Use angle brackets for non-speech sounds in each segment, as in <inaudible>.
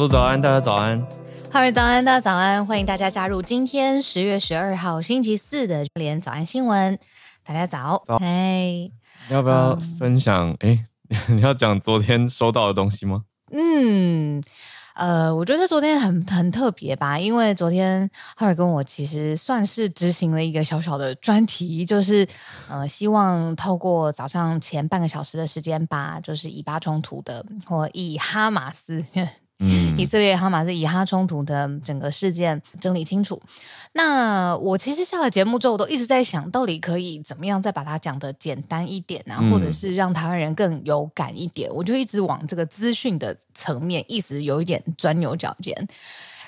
说早安，大家早安。哈喽早安，大家早安，欢迎大家加入今天十月十二号星期四的连早安新闻。大家早，早。嗨，要不要分享？哎、嗯，<laughs> 你要讲昨天收到的东西吗？嗯。呃，我觉得昨天很很特别吧，因为昨天浩尔跟我其实算是执行了一个小小的专题，就是呃，希望透过早上前半个小时的时间，把就是以巴冲突的或以哈马斯。嗯，以色列哈马斯以哈冲突的整个事件整理清楚。那我其实下了节目之后，我都一直在想到底可以怎么样再把它讲得简单一点啊，嗯、或者是让台湾人更有感一点。我就一直往这个资讯的层面，一直有一点钻牛角尖。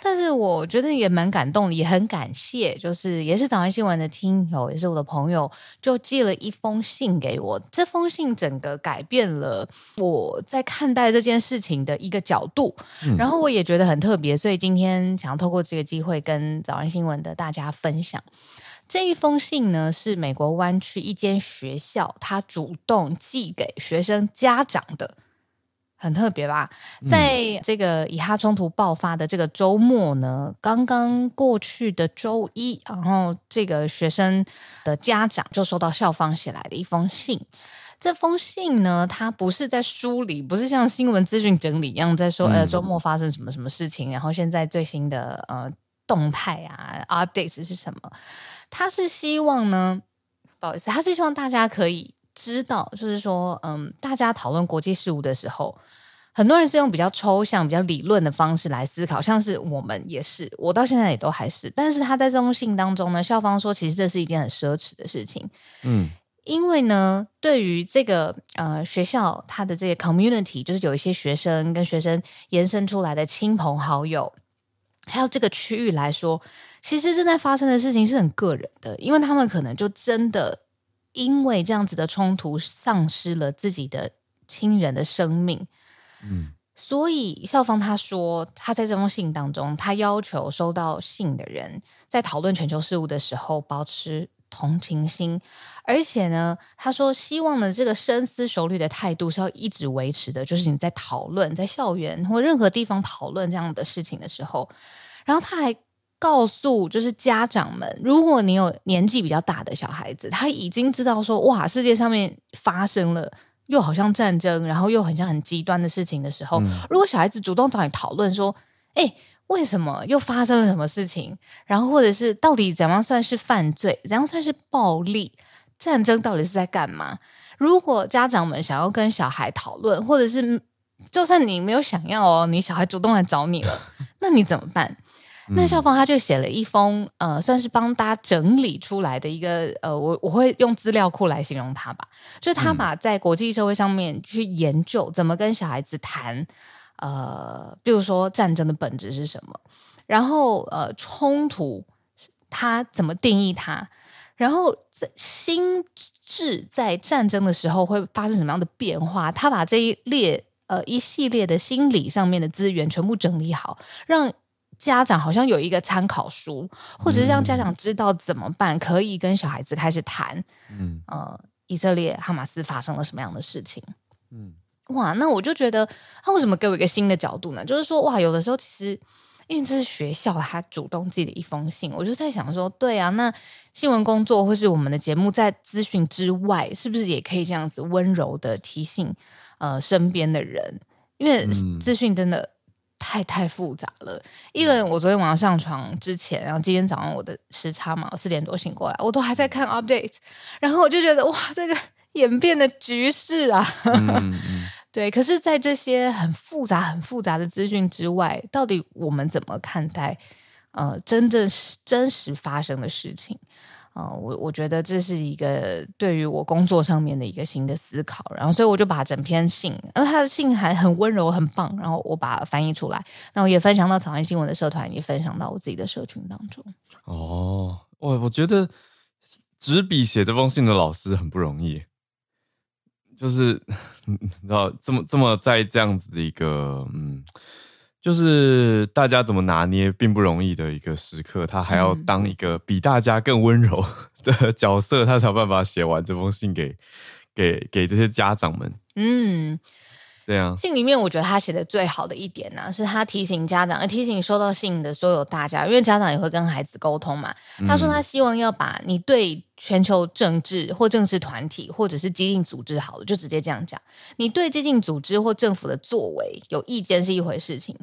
但是我觉得也蛮感动，也很感谢，就是也是早安新闻的听友，也是我的朋友，就寄了一封信给我。这封信整个改变了我在看待这件事情的一个角度，嗯、然后我也觉得很特别，所以今天想要透过这个机会跟早安新闻的大家分享这一封信呢，是美国湾区一间学校他主动寄给学生家长的。很特别吧？在这个以哈冲突爆发的这个周末呢，刚刚过去的周一，然后这个学生的家长就收到校方写来的一封信。这封信呢，它不是在梳理，不是像新闻资讯整理一样在说，呃，周末发生什么什么事情，然后现在最新的呃动态啊，updates 是什么？他是希望呢，不好意思，他是希望大家可以。知道，就是说，嗯，大家讨论国际事务的时候，很多人是用比较抽象、比较理论的方式来思考，像是我们也是，我到现在也都还是。但是他在这封信当中呢，校方说，其实这是一件很奢侈的事情，嗯，因为呢，对于这个呃学校，它的这个 community，就是有一些学生跟学生延伸出来的亲朋好友，还有这个区域来说，其实正在发生的事情是很个人的，因为他们可能就真的。因为这样子的冲突，丧失了自己的亲人的生命，嗯，所以校方他说，他在这封信当中，他要求收到信的人在讨论全球事务的时候保持同情心，而且呢，他说希望呢这个深思熟虑的态度是要一直维持的，就是你在讨论在校园或任何地方讨论这样的事情的时候，然后他还。告诉就是家长们，如果你有年纪比较大的小孩子，他已经知道说哇，世界上面发生了又好像战争，然后又很像很极端的事情的时候，嗯、如果小孩子主动找你讨论说，哎，为什么又发生了什么事情？然后或者是到底怎样算是犯罪，怎样算是暴力？战争到底是在干嘛？如果家长们想要跟小孩讨论，或者是就算你没有想要哦，你小孩主动来找你了，那你怎么办？那校方他就写了一封，呃，算是帮大家整理出来的一个，呃，我我会用资料库来形容他吧，就是他把在国际社会上面去研究怎么跟小孩子谈，呃，比如说战争的本质是什么，然后呃，冲突他怎么定义它，然后在心智在战争的时候会发生什么样的变化，他把这一列呃一系列的心理上面的资源全部整理好，让。家长好像有一个参考书，或者是让家长知道怎么办，可以跟小孩子开始谈。嗯，呃，以色列哈马斯发生了什么样的事情？嗯，哇，那我就觉得他为什么给我一个新的角度呢？就是说，哇，有的时候其实因为这是学校他主动寄的一封信，我就在想说，对啊，那新闻工作或是我们的节目在资讯之外，是不是也可以这样子温柔的提醒呃身边的人？因为资讯真的。嗯太太复杂了，因为我昨天晚上上床之前，然后今天早上我的时差嘛，我四点多醒过来，我都还在看 update，然后我就觉得哇，这个演变的局势啊，<laughs> 嗯、对。可是，在这些很复杂、很复杂的资讯之外，到底我们怎么看待呃，真正是真实发生的事情？啊、我我觉得这是一个对于我工作上面的一个新的思考，然后所以我就把整篇信，而他的信还很温柔，很棒，然后我把它翻译出来，那我也分享到早安新闻的社团，也分享到我自己的社群当中。哦，我我觉得执笔写这封信的老师很不容易，就是 <laughs> 你知道这么这么在这样子的一个嗯。就是大家怎么拿捏并不容易的一个时刻，他还要当一个比大家更温柔的角色，他才有办法写完这封信给给给这些家长们。嗯，对啊，信里面我觉得他写的最好的一点呢、啊，是他提醒家长，提醒收到信的所有大家，因为家长也会跟孩子沟通嘛。他说他希望要把你对全球政治或政治团体或者是激进组织好了，就直接这样讲。你对激进组织或政府的作为有意见是一回事情，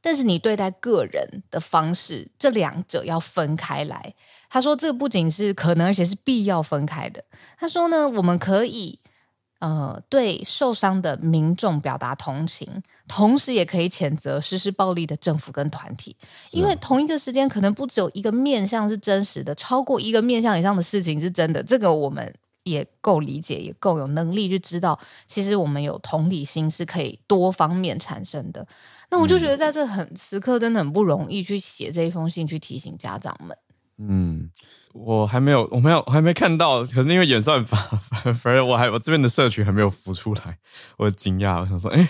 但是你对待个人的方式，这两者要分开来。他说这不仅是可能，而且是必要分开的。他说呢，我们可以。呃，对受伤的民众表达同情，同时也可以谴责实施暴力的政府跟团体，因为同一个时间可能不只有一个面向是真实的，超过一个面向以上的事情是真的。这个我们也够理解，也够有能力去知道，其实我们有同理心是可以多方面产生的。那我就觉得在这很时刻真的很不容易去写这一封信，去提醒家长们。嗯。我还没有，我没有，我还没看到。可是因为演算法，<laughs> 反正我还我这边的社群还没有浮出来，我惊讶。我想说，哎、欸，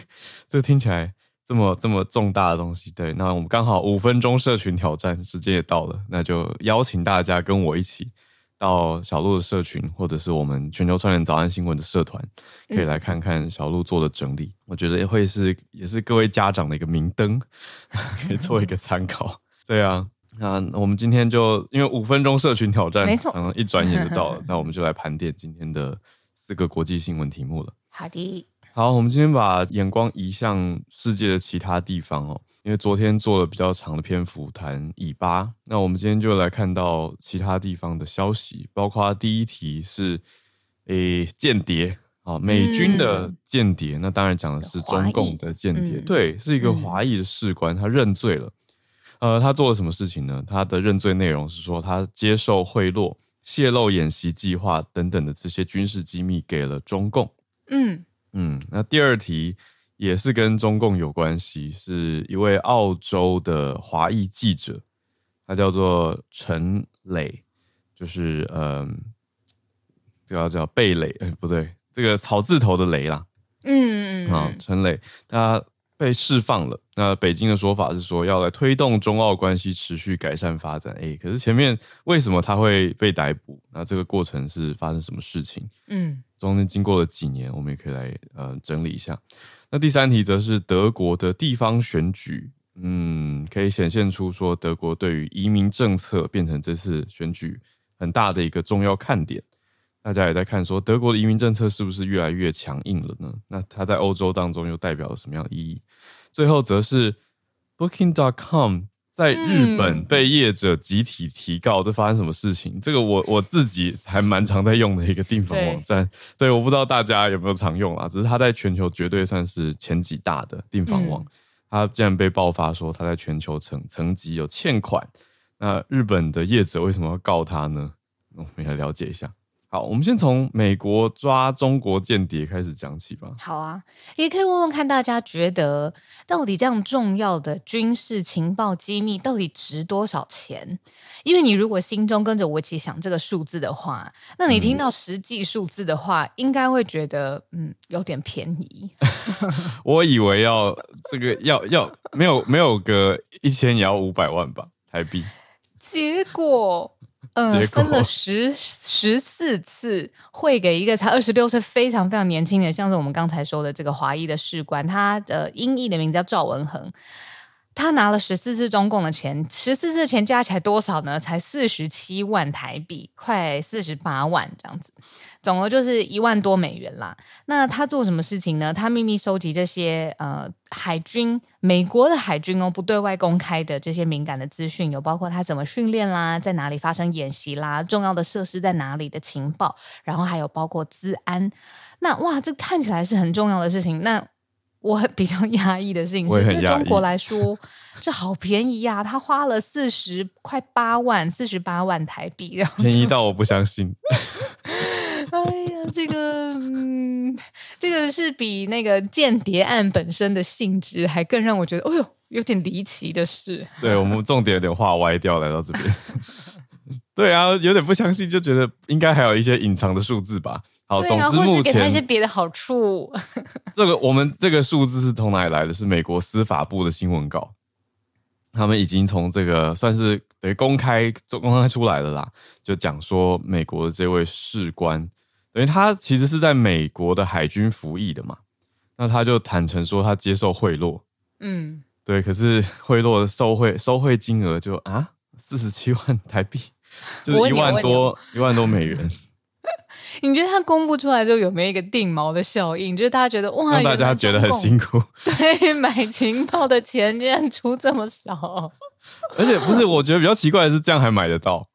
这个听起来这么这么重大的东西。对，那我们刚好五分钟社群挑战时间也到了，那就邀请大家跟我一起到小鹿的社群，或者是我们全球串联早安新闻的社团，可以来看看小鹿做的整理。嗯、我觉得也会是也是各位家长的一个明灯，<laughs> 可以做一个参考。对啊。那我们今天就因为五分钟社群挑战，没错，嗯，一转眼就到了。<laughs> 那我们就来盘点今天的四个国际新闻题目了。好的，好，我们今天把眼光移向世界的其他地方哦，因为昨天做了比较长的篇幅谈以巴，那我们今天就来看到其他地方的消息，包括第一题是诶间谍啊，美军的间谍，嗯、那当然讲的是中共的间谍，嗯、对，是一个华裔的士官，他认罪了。呃，他做了什么事情呢？他的认罪内容是说，他接受贿赂、泄露演习计划等等的这些军事机密给了中共。嗯嗯，那第二题也是跟中共有关系，是一位澳洲的华裔记者，他叫做陈磊，就是嗯，这个叫贝磊，哎，不对，这个草字头的雷啦。嗯嗯啊，陈磊他。被释放了。那北京的说法是说要来推动中澳关系持续改善发展。哎，可是前面为什么他会被逮捕？那这个过程是发生什么事情？嗯，中间经过了几年，我们也可以来呃整理一下。那第三题则是德国的地方选举，嗯，可以显现出说德国对于移民政策变成这次选举很大的一个重要看点。大家也在看，说德国的移民政策是不是越来越强硬了呢？那它在欧洲当中又代表了什么样的意义？最后则是 Booking.com 在日本被业者集体提告，这发生什么事情？这个我我自己还蛮常在用的一个订房网站，对，对，我不知道大家有没有常用啊？只是它在全球绝对算是前几大的订房网，它竟然被爆发说它在全球层层级有欠款，那日本的业者为什么要告他呢？我们来了解一下。好，我们先从美国抓中国间谍开始讲起吧。好啊，也可以问问看大家觉得，到底这样重要的军事情报机密到底值多少钱？因为你如果心中跟着我一起想这个数字的话，那你听到实际数字的话，嗯、应该会觉得嗯有点便宜。<laughs> 我以为要这个要要没有没有个一千也要五百万吧台币，<laughs> 结果。嗯，分了 <laughs> 十十四次汇给一个才二十六岁、非常非常年轻的，像是我们刚才说的这个华裔的士官，他的英译的名字叫赵文恒，他拿了十四次中共的钱，十四次钱加起来多少呢？才四十七万台币，快四十八万这样子。总额就是一万多美元啦。那他做什么事情呢？他秘密收集这些呃海军，美国的海军哦，不对外公开的这些敏感的资讯，有包括他怎么训练啦，在哪里发生演习啦，重要的设施在哪里的情报，然后还有包括治安。那哇，这看起来是很重要的事情。那我比较压抑的事情是，对中国来说，这好便宜呀，啊！他花了四十快八万，四十八万台币，然后便宜到我不相信。<laughs> <laughs> 哎呀，这个，嗯，这个是比那个间谍案本身的性质还更让我觉得，哦呦，有点离奇的事。<laughs> 对，我们重点有点画歪掉，来到这边。<laughs> 对啊，有点不相信，就觉得应该还有一些隐藏的数字吧。好，啊、总之目前给他一些别的好处。这个我们这个数字是从哪里来的？是美国司法部的新闻稿，他们已经从这个算是等于公开公开出来了啦，就讲说美国的这位士官。等于他其实是在美国的海军服役的嘛，那他就坦诚说他接受贿赂。嗯，对，可是贿赂的受贿收贿金额就啊四十七万台币，就是一万多一万多美元。<laughs> 你觉得他公布出来之后有没有一个定锚的效应？就是大家觉得哇，让大家觉得很辛苦。<laughs> 对，买情报的钱竟然出这么少，<laughs> 而且不是，我觉得比较奇怪的是，这样还买得到？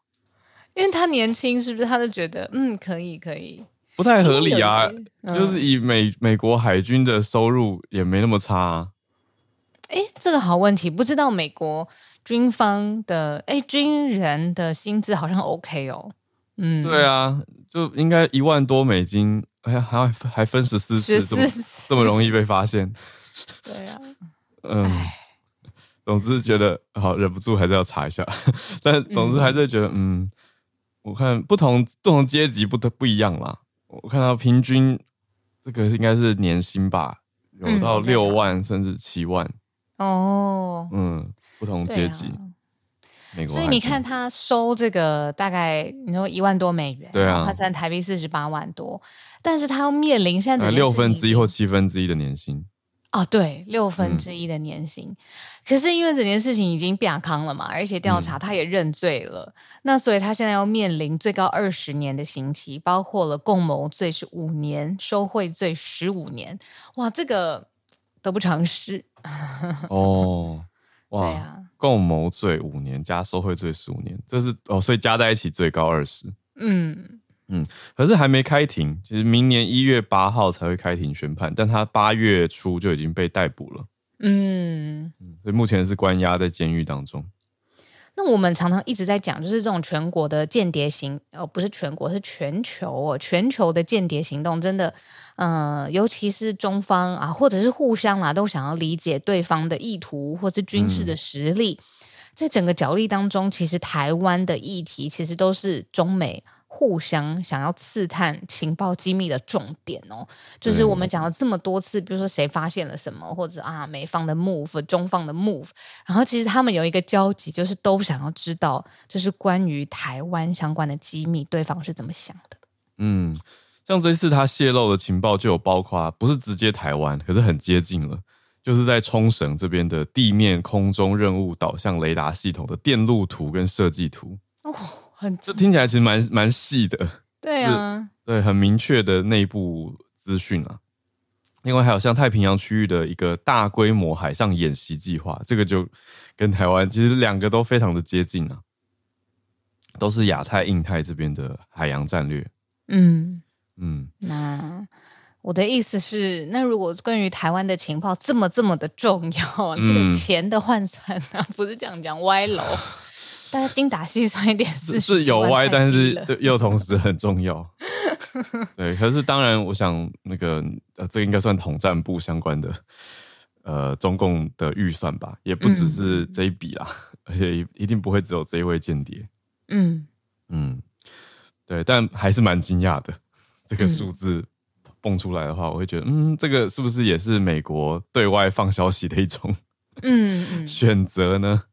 因为他年轻，是不是？他就觉得嗯，可以，可以，不太合理啊。就是以美美国海军的收入也没那么差啊。哎，这个好问题，不知道美国军方的哎军人的薪资好像 OK 哦。嗯，对啊。就应该一万多美金，哎呀，还还分十四次，这么这么容易被发现？<laughs> 对啊，嗯，总之觉得好忍不住还是要查一下，<laughs> 但总之还是觉得，嗯，嗯，我看不同不同阶级不都不一样啦。我看到平均这个应该是年薪吧，有到六万甚至七万哦，嗯，不同阶级。所以你看，他收这个大概你说一万多美元，对啊，他占台币四十八万多，但是他要面临现在六分之一或七分之一的年薪哦，对，六分之一的年薪。嗯、可是因为整件事情已经变康了嘛，而且调查他也认罪了，嗯、那所以他现在要面临最高二十年的刑期，包括了共谋罪是五年，受贿罪十五年。哇，这个得不偿失 <laughs> 哦，哇。共谋罪五年加受贿罪十五年，这是哦，所以加在一起最高二十。嗯嗯，可是还没开庭，其实明年一月八号才会开庭宣判，但他八月初就已经被逮捕了。嗯，所以目前是关押在监狱当中。那我们常常一直在讲，就是这种全国的间谍行，哦，不是全国，是全球哦，全球的间谍行动，真的，嗯、呃，尤其是中方啊，或者是互相啊，都想要理解对方的意图，或是军事的实力，嗯、在整个角力当中，其实台湾的议题，其实都是中美。互相想要刺探情报机密的重点哦，就是我们讲了这么多次，比如说谁发现了什么，或者啊美方的 move、中方的 move，然后其实他们有一个交集，就是都想要知道，就是关于台湾相关的机密，对方是怎么想的。嗯，像这次他泄露的情报就有包括，不是直接台湾，可是很接近了，就是在冲绳这边的地面、空中任务导向雷达系统的电路图跟设计图哦。很这听起来其实蛮蛮细的，<laughs> 对啊，对，很明确的内部资讯啊。另外还有像太平洋区域的一个大规模海上演习计划，这个就跟台湾其实两个都非常的接近啊，都是亚太、印太这边的海洋战略。嗯嗯，那我的意思是，那如果关于台湾的情报这么这么的重要，这个钱的换算啊，嗯、不是这样讲歪楼。<laughs> 大家精打细算一点是是有歪，但是 <laughs> 又同时很重要。<laughs> 对，可是当然，我想那个呃，这个应该算统战部相关的呃中共的预算吧，也不只是这一笔啦，嗯、而且一定不会只有这一位间谍。嗯嗯，对，但还是蛮惊讶的，这个数字蹦出来的话，我会觉得，嗯，这个是不是也是美国对外放消息的一种嗯选择呢？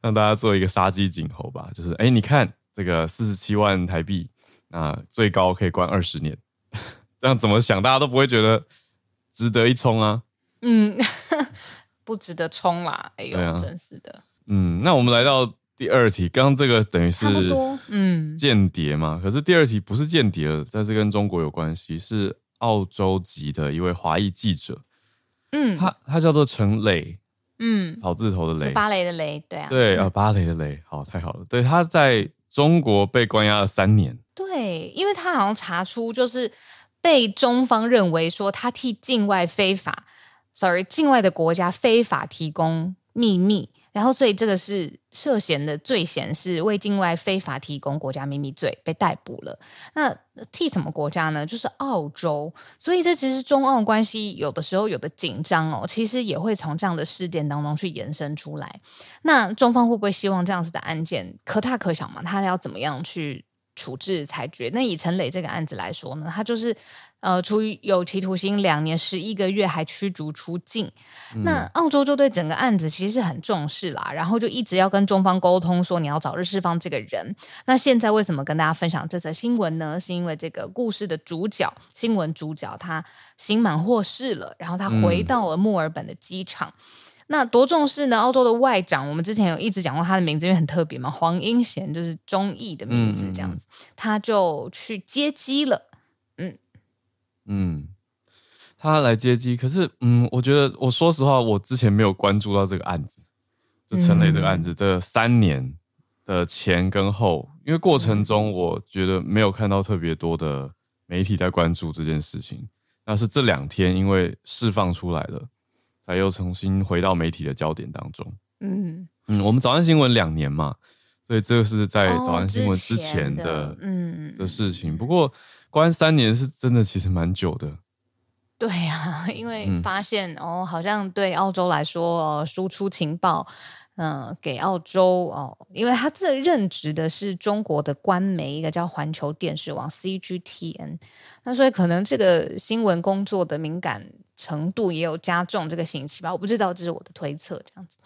让大家做一个杀鸡儆猴吧，就是哎、欸，你看这个四十七万台币，那最高可以关二十年，<laughs> 这样怎么想大家都不会觉得值得一冲啊？嗯，<laughs> 不值得冲啦！哎呦，啊、真是的。嗯，那我们来到第二题，刚刚这个等于是嗯间谍嘛，可是第二题不是间谍了，但是跟中国有关系，是澳洲籍的一位华裔记者，嗯，他他叫做陈磊。嗯，草字头的雷，芭蕾的雷，对啊，对啊，芭蕾的雷，好，太好了。对，他在中国被关押了三年，对，因为他好像查出就是被中方认为说他替境外非法，sorry，境外的国家非法提供秘密。然后，所以这个是涉嫌的罪嫌是为境外非法提供国家秘密罪被逮捕了。那替什么国家呢？就是澳洲。所以这其实中澳关系有的时候有的紧张哦，其实也会从这样的事件当中去延伸出来。那中方会不会希望这样子的案件可大可小嘛？他要怎么样去处置裁决。那以陈磊这个案子来说呢，他就是。呃，处于有期徒刑两年十一个月，还驱逐出境。嗯、那澳洲就对整个案子其实是很重视啦，然后就一直要跟中方沟通，说你要早日释放这个人。那现在为什么跟大家分享这则新闻呢？是因为这个故事的主角，新闻主角他刑满获释了，然后他回到了墨尔本的机场。嗯、那多重视呢？澳洲的外长，我们之前有一直讲过他的名字，因为很特别嘛，黄英贤就是中译的名字，这样子，嗯嗯嗯他就去接机了。嗯，他来接机，可是，嗯，我觉得，我说实话，我之前没有关注到这个案子，就陈雷这个案子，这三年的前跟后，因为过程中我觉得没有看到特别多的媒体在关注这件事情，那是这两天因为释放出来了，才又重新回到媒体的焦点当中。嗯嗯，我们早安新闻两年嘛，所以这个是在早安新闻之前的嗯的事情，不过。关三年是真的，其实蛮久的。对呀、啊，<laughs> 因为发现、嗯、哦，好像对澳洲来说，呃、输出情报，嗯、呃，给澳洲哦，因为他这任职的是中国的官媒，一个叫环球电视网 （CGTN），那所以可能这个新闻工作的敏感程度也有加重这个刑期吧，我不知道，这是我的推测，这样子。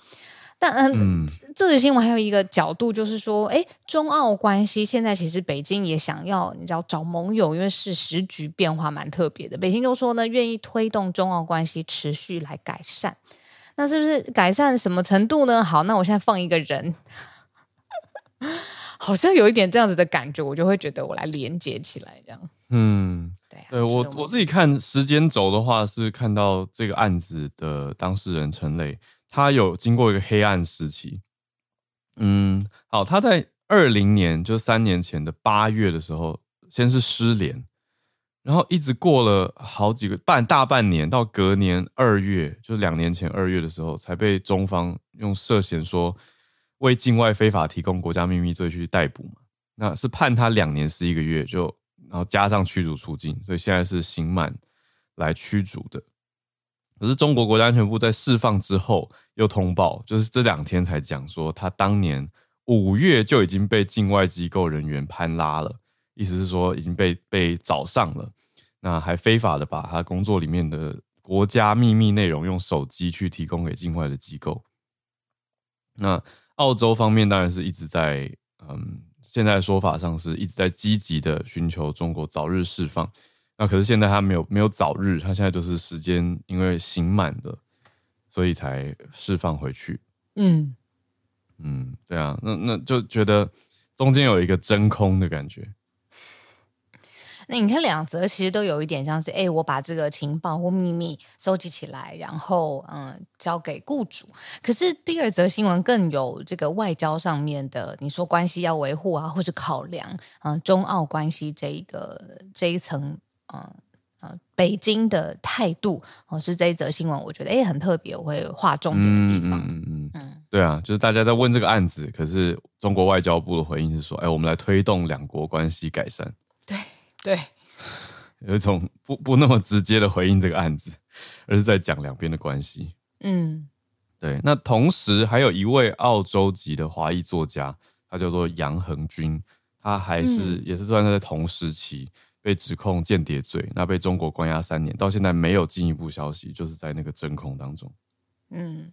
但嗯，这个新闻还有一个角度，就是说，哎，中澳关系现在其实北京也想要，你知道找盟友，因为是时局变化蛮特别的。北京就说呢，愿意推动中澳关系持续来改善。那是不是改善什么程度呢？好，那我现在放一个人，<laughs> 好像有一点这样子的感觉，我就会觉得我来连接起来这样。嗯，对啊，对我我自己看时间轴的话，是看到这个案子的当事人陈磊。他有经过一个黑暗时期，嗯，好，他在二零年，就三年前的八月的时候，先是失联，然后一直过了好几个半大半年，到隔年二月，就是两年前二月的时候，才被中方用涉嫌说为境外非法提供国家秘密罪去逮捕嘛，那是判他两年十一个月，就然后加上驱逐出境，所以现在是刑满来驱逐的。可是中国国家安全部在释放之后又通报，就是这两天才讲说，他当年五月就已经被境外机构人员攀拉了，意思是说已经被被找上了，那还非法的把他工作里面的国家秘密内容用手机去提供给境外的机构。那澳洲方面当然是一直在，嗯，现在的说法上是一直在积极的寻求中国早日释放。那可是现在他没有没有早日，他现在就是时间因为刑满的，所以才释放回去。嗯嗯，对啊，那那就觉得中间有一个真空的感觉。那你看两则其实都有一点像是，哎，我把这个情报或秘密收集起来，然后嗯交给雇主。可是第二则新闻更有这个外交上面的，你说关系要维护啊，或是考量嗯中澳关系这一个这一层。嗯嗯，北京的态度哦，是这一则新闻，我觉得哎很特别，我会划重点的地方。嗯嗯嗯，嗯对啊，就是大家在问这个案子，可是中国外交部的回应是说，哎，我们来推动两国关系改善。对对，<laughs> 有一种不不那么直接的回应这个案子，而是在讲两边的关系。嗯，对。那同时还有一位澳洲籍的华裔作家，他叫做杨恒军，他还是、嗯、也是算在同时期。被指控间谍罪，那被中国关押三年，到现在没有进一步消息，就是在那个真空当中。嗯，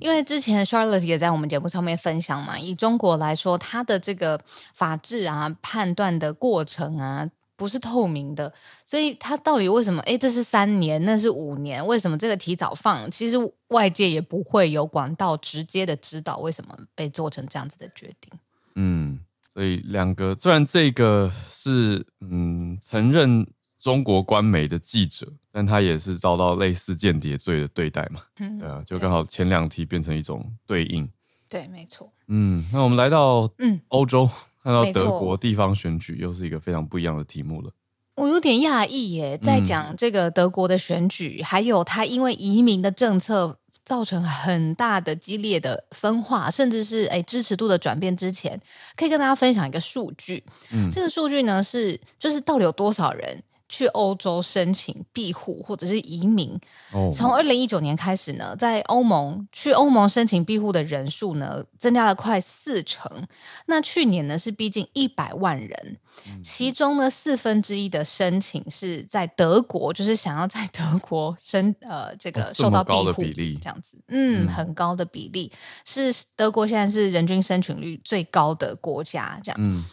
因为之前 Charlotte 也在我们节目上面分享嘛，以中国来说，他的这个法治啊、判断的过程啊，不是透明的，所以他到底为什么？哎，这是三年，那是五年，为什么这个提早放？其实外界也不会有管道直接的知道为什么被做成这样子的决定。嗯。所以两个，虽然这个是嗯承认中国官媒的记者，但他也是遭到类似间谍罪的对待嘛。嗯，对啊，就刚好前两题变成一种对应。对，没错。嗯，那我们来到嗯欧洲，嗯、看到德国地方选举，又是一个非常不一样的题目了。我有点讶异耶，在讲这个德国的选举，嗯、还有他因为移民的政策。造成很大的激烈的分化，甚至是诶支持度的转变。之前可以跟大家分享一个数据，嗯，这个数据呢是就是到底有多少人去欧洲申请庇护或者是移民。哦，从二零一九年开始呢，在欧盟去欧盟申请庇护的人数呢，增加了快四成。那去年呢是逼近一百万人，嗯、其中呢四分之一的申请是在德国，就是想要在德国申呃这个受到庇护，比例这样子，嗯，嗯很高的比例是德国现在是人均申请率最高的国家，这样。嗯，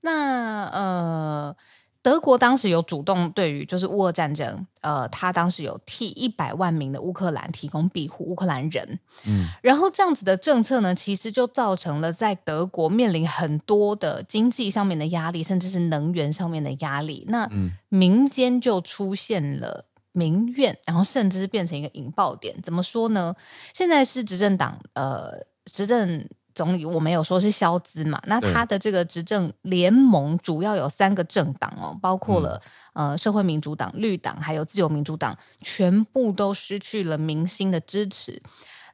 那呃。德国当时有主动对于就是乌俄战争，呃，他当时有替一百万名的乌克兰提供庇护，乌克兰人，嗯，然后这样子的政策呢，其实就造成了在德国面临很多的经济上面的压力，甚至是能源上面的压力，那民间就出现了民怨，然后甚至是变成一个引爆点。怎么说呢？现在是执政党，呃，执政。总理我没有说是肖兹嘛，那他的这个执政联盟主要有三个政党哦，包括了、嗯、呃社会民主党、绿党还有自由民主党，全部都失去了民心的支持。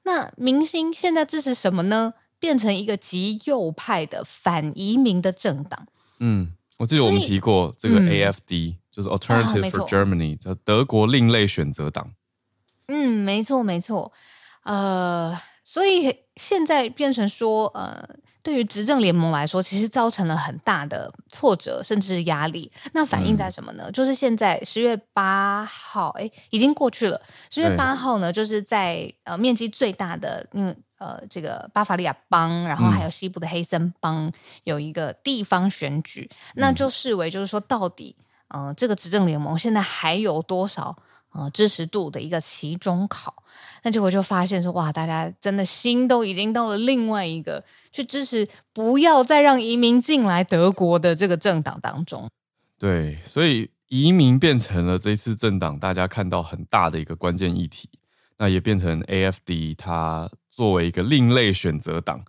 那明星现在支持什么呢？变成一个极右派的反移民的政党。嗯，我记得我们提过这个 AFD，、嗯、就是 Alternative for Germany，叫、啊、德国另类选择党。嗯，没错没错，呃。所以现在变成说，呃，对于执政联盟来说，其实造成了很大的挫折，甚至是压力。那反映在什么呢？嗯、就是现在十月八号，哎，已经过去了。十月八号呢，就是在呃面积最大的，嗯呃这个巴伐利亚邦，然后还有西部的黑森邦有一个地方选举，嗯、那就视为就是说，到底呃这个执政联盟现在还有多少？呃，支持度的一个期中考，那结果就发现说，哇，大家真的心都已经到了另外一个去支持不要再让移民进来德国的这个政党当中。对，所以移民变成了这次政党大家看到很大的一个关键议题，那也变成 AFD 它作为一个另类选择党，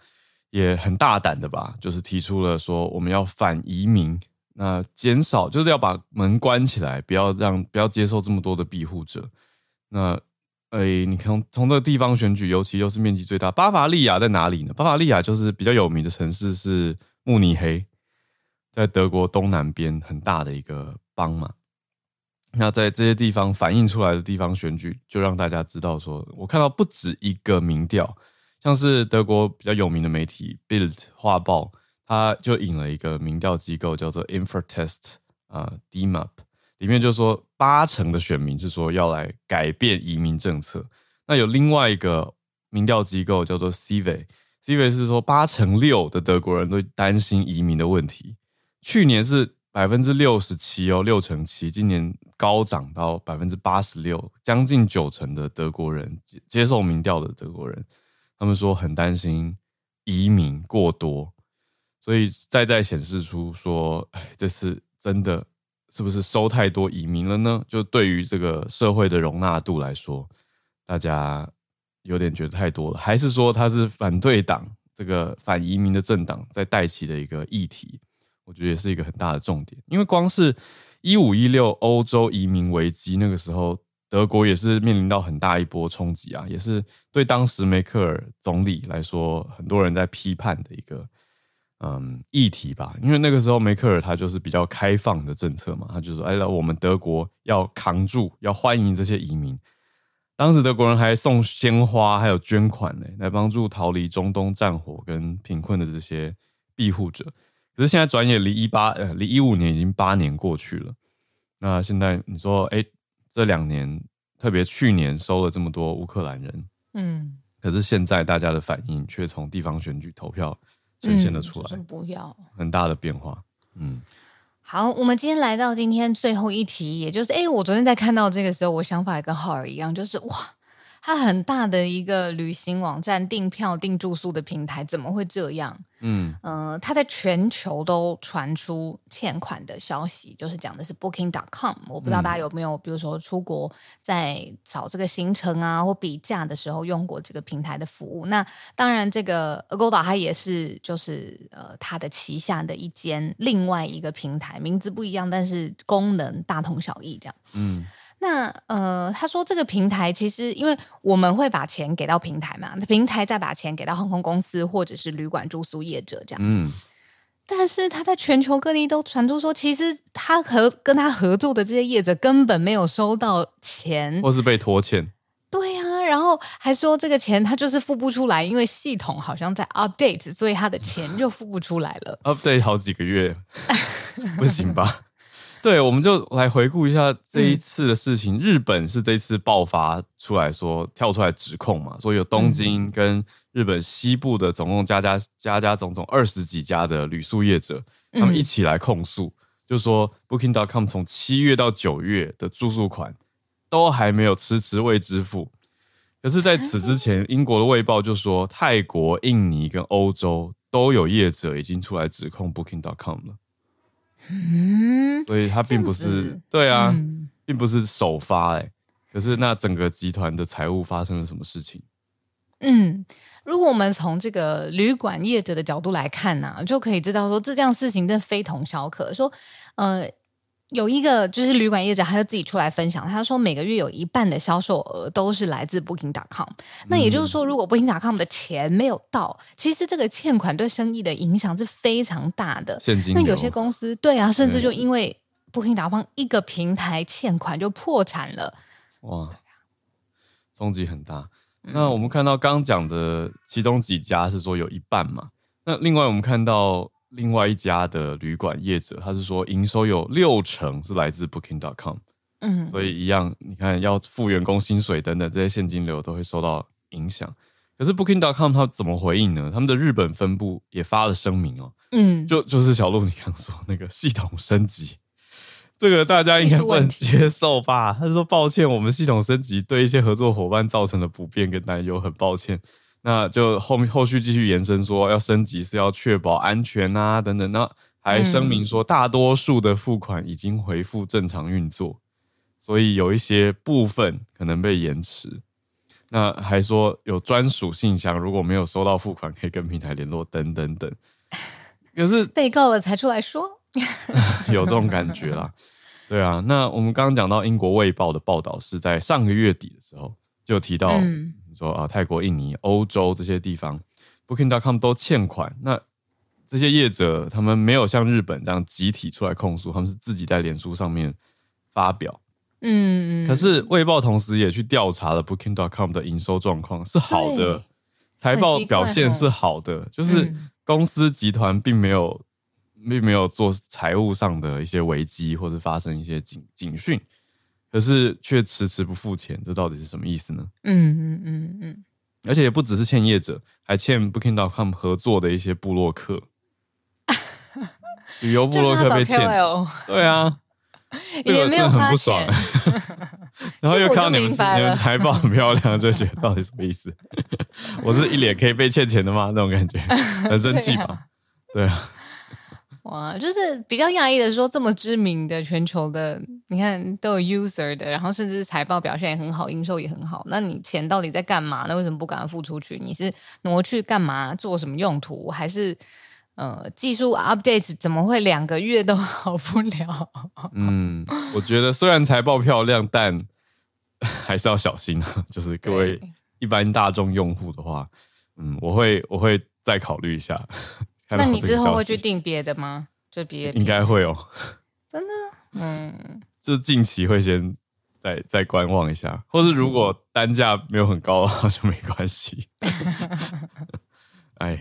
也很大胆的吧，就是提出了说我们要反移民。那减少就是要把门关起来，不要让不要接受这么多的庇护者。那，哎、你看从这个地方选举，尤其又是面积最大，巴伐利亚在哪里呢？巴伐利亚就是比较有名的城市是慕尼黑，在德国东南边很大的一个邦嘛。那在这些地方反映出来的地方选举，就让大家知道说，我看到不止一个民调，像是德国比较有名的媒体 Bild 画报。他就引了一个民调机构叫做 Infratest 啊、DIMAP，里面就说八成的选民是说要来改变移民政策。那有另外一个民调机构叫做 c v e c v e 是说八成六的德国人都担心移民的问题。去年是百分之六十七哦，六成七，今年高涨到百分之八十六，将近九成的德国人接受民调的德国人，他们说很担心移民过多。所以再再显示出说，哎，这次真的是不是收太多移民了呢？就对于这个社会的容纳度来说，大家有点觉得太多了，还是说他是反对党这个反移民的政党在带起的一个议题？我觉得也是一个很大的重点，因为光是一五一六欧洲移民危机那个时候，德国也是面临到很大一波冲击啊，也是对当时梅克尔总理来说，很多人在批判的一个。嗯，议题吧，因为那个时候梅克尔他就是比较开放的政策嘛，他就说：“哎，我们德国要扛住，要欢迎这些移民。”当时德国人还送鲜花，还有捐款呢，来帮助逃离中东战火跟贫困的这些庇护者。可是现在转眼离一八呃离一五年已经八年过去了，那现在你说，哎，这两年特别去年收了这么多乌克兰人，嗯，可是现在大家的反应却从地方选举投票。呈现的出来，嗯、不要很大的变化。嗯，好，我们今天来到今天最后一题，也就是，哎，我昨天在看到这个时候，我想法也跟浩尔一样，就是哇。它很大的一个旅行网站，订票订住宿的平台，怎么会这样？嗯嗯，它、呃、在全球都传出欠款的消息，就是讲的是 Booking.com。我不知道大家有没有，比如说出国在找这个行程啊或比价的时候用过这个平台的服务。那当然，这个 Agoda 它也是就是呃它的旗下的一间另外一个平台，名字不一样，但是功能大同小异，这样。嗯。那呃，他说这个平台其实，因为我们会把钱给到平台嘛，那平台再把钱给到航空公司或者是旅馆住宿业者这样子。嗯、但是他在全球各地都传出说，其实他和跟他合作的这些业者根本没有收到钱，或是被拖欠。对呀、啊，然后还说这个钱他就是付不出来，因为系统好像在 update，所以他的钱 <laughs> 就付不出来了。update 好几个月，<laughs> 不行吧？对，我们就来回顾一下这一次的事情。嗯、日本是这一次爆发出来说跳出来指控嘛，说有东京跟日本西部的总共加加加加总总二十几家的旅宿业者，他们一起来控诉，嗯、就说 Booking.com 从七月到九月的住宿款。都还没有迟迟未支付，可是在此之前，英国的卫报就说泰国、印尼跟欧洲都有业者已经出来指控 Booking.com 了。嗯，所以他并不是对啊，嗯、并不是首发哎、欸。可是那整个集团的财务发生了什么事情？嗯，如果我们从这个旅馆业者的角度来看呢、啊，就可以知道说这件事情真的非同小可。说呃。有一个就是旅馆业者，他就自己出来分享，他说每个月有一半的销售额都是来自 Booking.com。那也就是说，如果 Booking.com 的钱没有到，其实这个欠款对生意的影响是非常大的。现金。那有些公司，对啊，甚至就因为 Booking.com 一个平台欠款就破产了。哇，冲击很大。那我们看到刚讲的其中几家是说有一半嘛？那另外我们看到。另外一家的旅馆业者，他是说营收有六成是来自 Booking.com，嗯，所以一样，你看要付员工薪水等等这些现金流都会受到影响。可是 Booking.com 他怎么回应呢？他们的日本分部也发了声明哦，嗯，就就是小鹿你刚说那个系统升级，这个大家应该不能接受吧？他说抱歉，我们系统升级对一些合作伙伴造成的不便跟担忧，很抱歉。那就后面后续继续延伸说要升级是要确保安全啊等等，那还声明说大多数的付款已经恢复正常运作，所以有一些部分可能被延迟。那还说有专属信箱，如果没有收到付款可以跟平台联络等等等。可是 <laughs> 被告了才出来说，<laughs> 有这种感觉啦。对啊，那我们刚刚讲到英国卫报的报道是在上个月底的时候就提到。嗯说啊，泰国、印尼、欧洲这些地方，Booking.com 都欠款。那这些业者他们没有像日本这样集体出来控诉，他们是自己在脸书上面发表。嗯，可是卫报同时也去调查了 Booking.com 的营收状况是好的，财报表现是好的，就是公司集团并没有并没有做财务上的一些危机或者发生一些警警讯。可是却迟迟不付钱，这到底是什么意思呢？嗯嗯嗯嗯，而且也不只是欠业者，还欠 Booking.com 合作的一些部落客，旅游部落客被欠，对啊，<laughs> 也没有很不爽。然后又看到你们你们财报很漂亮，就觉得到底什么意思？<laughs> 我是一脸可以被欠钱的吗？那种感觉很生气吧？对啊。哇，就是比较讶异的是说，这么知名的全球的，你看都有 user 的，然后甚至财报表现也很好，营收也很好。那你钱到底在干嘛？那为什么不赶快付出去？你是挪去干嘛？做什么用途？还是呃技术 update 怎么会两个月都 <laughs> 好不了？嗯，我觉得虽然财报漂亮，但 <laughs> 还是要小心啊。<laughs> 就是各位一般大众用户的话，嗯，我会我会再考虑一下。那你之后会去订别的吗？就别应该会哦，<laughs> 真的，嗯，<laughs> 就近期会先再再观望一下，或是如果单价没有很高的话 <laughs> 就没关系。哎，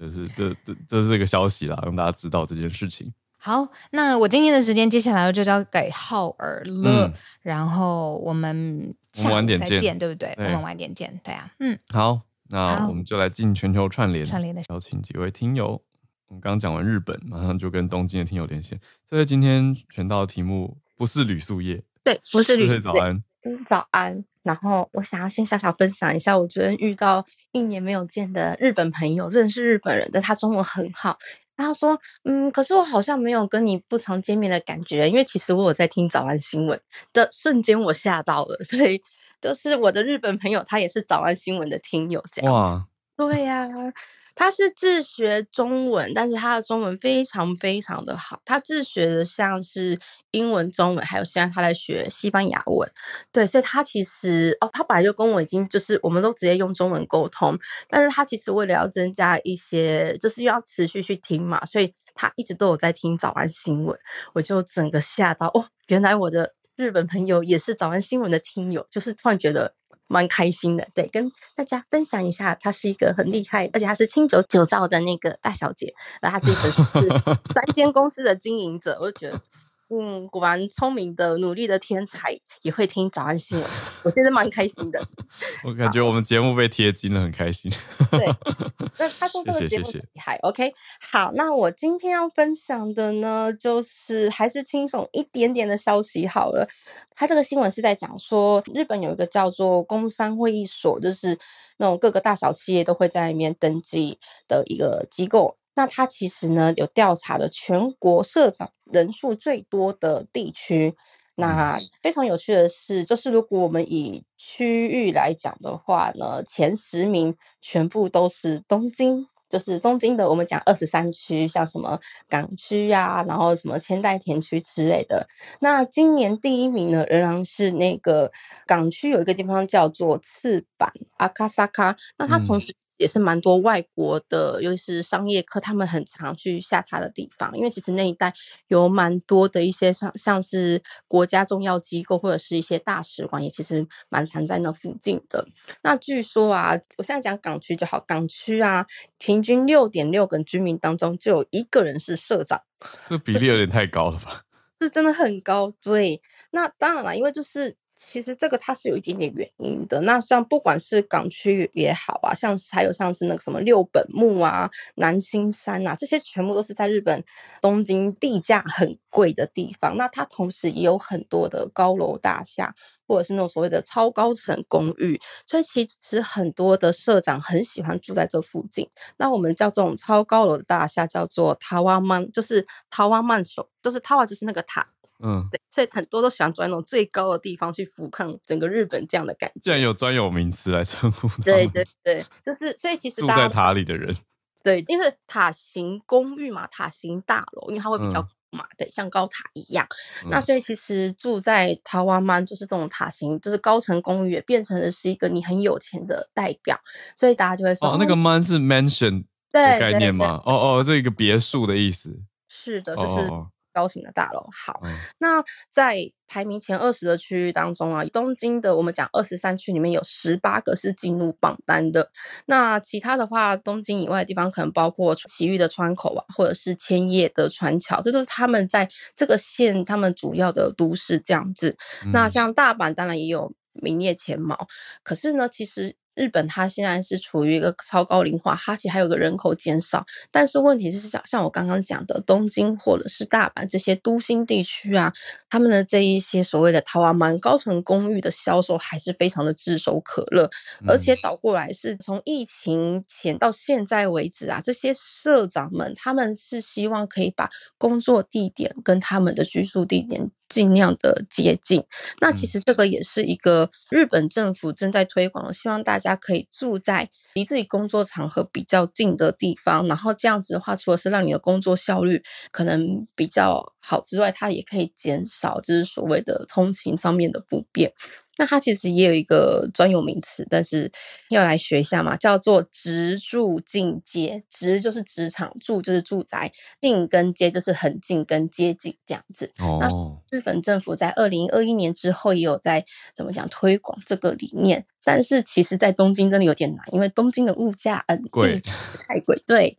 就是这这这是个消息啦，让大家知道这件事情。好，那我今天的时间接下来就交给浩尔了，嗯、然后我们我们晚点见，对不对？对我们晚点见，对啊，嗯，好。那我们就来进全球串联，串联的邀请几位听友。我们刚刚讲完日本，马上就跟东京的听友连线。所以今天选到的题目不是旅宿业，对，不是旅宿业。早安，早安。然后我想要先小小分享一下，我觉得遇到一年没有见的日本朋友，认识日本人但，他中文很好。然后说，嗯，可是我好像没有跟你不常见面的感觉，因为其实我有在听早安新闻的瞬间，我吓到了，所以。就是我的日本朋友，他也是早安新闻的听友，这样子。哇对呀、啊，他是自学中文，但是他的中文非常非常的好。他自学的像是英文、中文，还有现在他在学西班牙文。对，所以他其实哦，他本来就跟我已经就是我们都直接用中文沟通，但是他其实为了要增加一些，就是要持续去听嘛，所以他一直都有在听早安新闻，我就整个吓到哦，原来我的日本朋友也是早安新闻的听友，就是突然觉得蛮开心的。对，跟大家分享一下，她是一个很厉害，而且她是清酒酒造的那个大小姐，然后她自己是三间公司的经营者，我就觉得。嗯，果然聪明的、努力的天才也会听早安新闻，我觉得蛮开心的。<laughs> 我感觉我们节目被贴金了，很开心。对，<laughs> 那他说这个节目厉害，OK。好，那我今天要分享的呢，就是还是轻松一点点的消息好了。他这个新闻是在讲说，日本有一个叫做工商会议所，就是那种各个大小企业都会在里面登记的一个机构。那它其实呢，有调查了全国社长人数最多的地区。那非常有趣的是，就是如果我们以区域来讲的话呢，前十名全部都是东京，就是东京的。我们讲二十三区，像什么港区呀，然后什么千代田区之类的。那今年第一名呢，仍然是那个港区有一个地方叫做赤坂阿卡萨卡。那它同时、嗯。也是蛮多外国的，尤其是商业客，他们很常去下榻的地方，因为其实那一带有蛮多的一些像像是国家重要机构或者是一些大使馆，也其实蛮常在那附近的。那据说啊，我现在讲港区就好，港区啊，平均六点六个居民当中就有一个人是社长，<laughs> 这比例有点太高了吧？<laughs> 是真的很高，对。那当然了，因为就是。其实这个它是有一点点原因的。那像不管是港区也好啊，像还有像是那个什么六本木啊、南青山啊，这些全部都是在日本东京地价很贵的地方。那它同时也有很多的高楼大厦，或者是那种所谓的超高层公寓。所以其实很多的社长很喜欢住在这附近。那我们叫这种超高楼的大厦叫做タワマン，就是タワマンション，就是タワ就是那个塔。 嗯，对，所以很多都喜欢住在那种最高的地方去俯瞰整个日本这样的感觉。竟然有专有名词来称呼。对 <laughs> 对对，就是所以其实住在塔里的人，对，因为塔形公寓嘛，塔形大楼，因为它会比较高嘛，对、嗯，像高塔一样。嗯、那所以其实住在台湾嘛，就是这种塔型，就是高层公寓，也变成的是一个你很有钱的代表。所以大家就会说，哦，那个 man 是 mansion 的概念吗？哦哦，这一个别墅的意思。是的，就是。高型的大楼，好，嗯、那在排名前二十的区域当中啊，东京的我们讲二十三区里面有十八个是进入榜单的。那其他的话，东京以外的地方可能包括埼玉的川口啊，或者是千叶的川桥，这都是他们在这个县他们主要的都市这样子。嗯、那像大阪当然也有名列前茅，可是呢，其实。日本它现在是处于一个超高龄化，它其实还有个人口减少，但是问题是像像我刚刚讲的东京或者是大阪这些都心地区啊，他们的这一些所谓的タワマン高层公寓的销售还是非常的炙手可热，而且倒过来是从疫情前到现在为止啊，这些社长们他们是希望可以把工作地点跟他们的居住地点。 尽量的接近，那其实这个也是一个日本政府正在推广的，希望大家可以住在离自己工作场合比较近的地方，然后这样子的话，除了是让你的工作效率可能比较好之外，它也可以减少就是所谓的通勤上面的不便。那它其实也有一个专有名词，但是要来学一下嘛，叫做职住近接。职就是职场，住就是住宅，近跟接就是很近跟接近这样子。哦，那日本政府在二零二一年之后也有在怎么讲推广这个理念，但是其实在东京真的有点难，因为东京的物价很贵，太贵，对。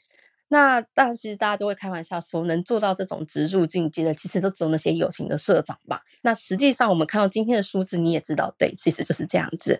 那但其实大家都会开玩笑说，能做到这种植入进阶的，其实都只有那些友情的社长吧。那实际上我们看到今天的数字，你也知道，对，其实就是这样子。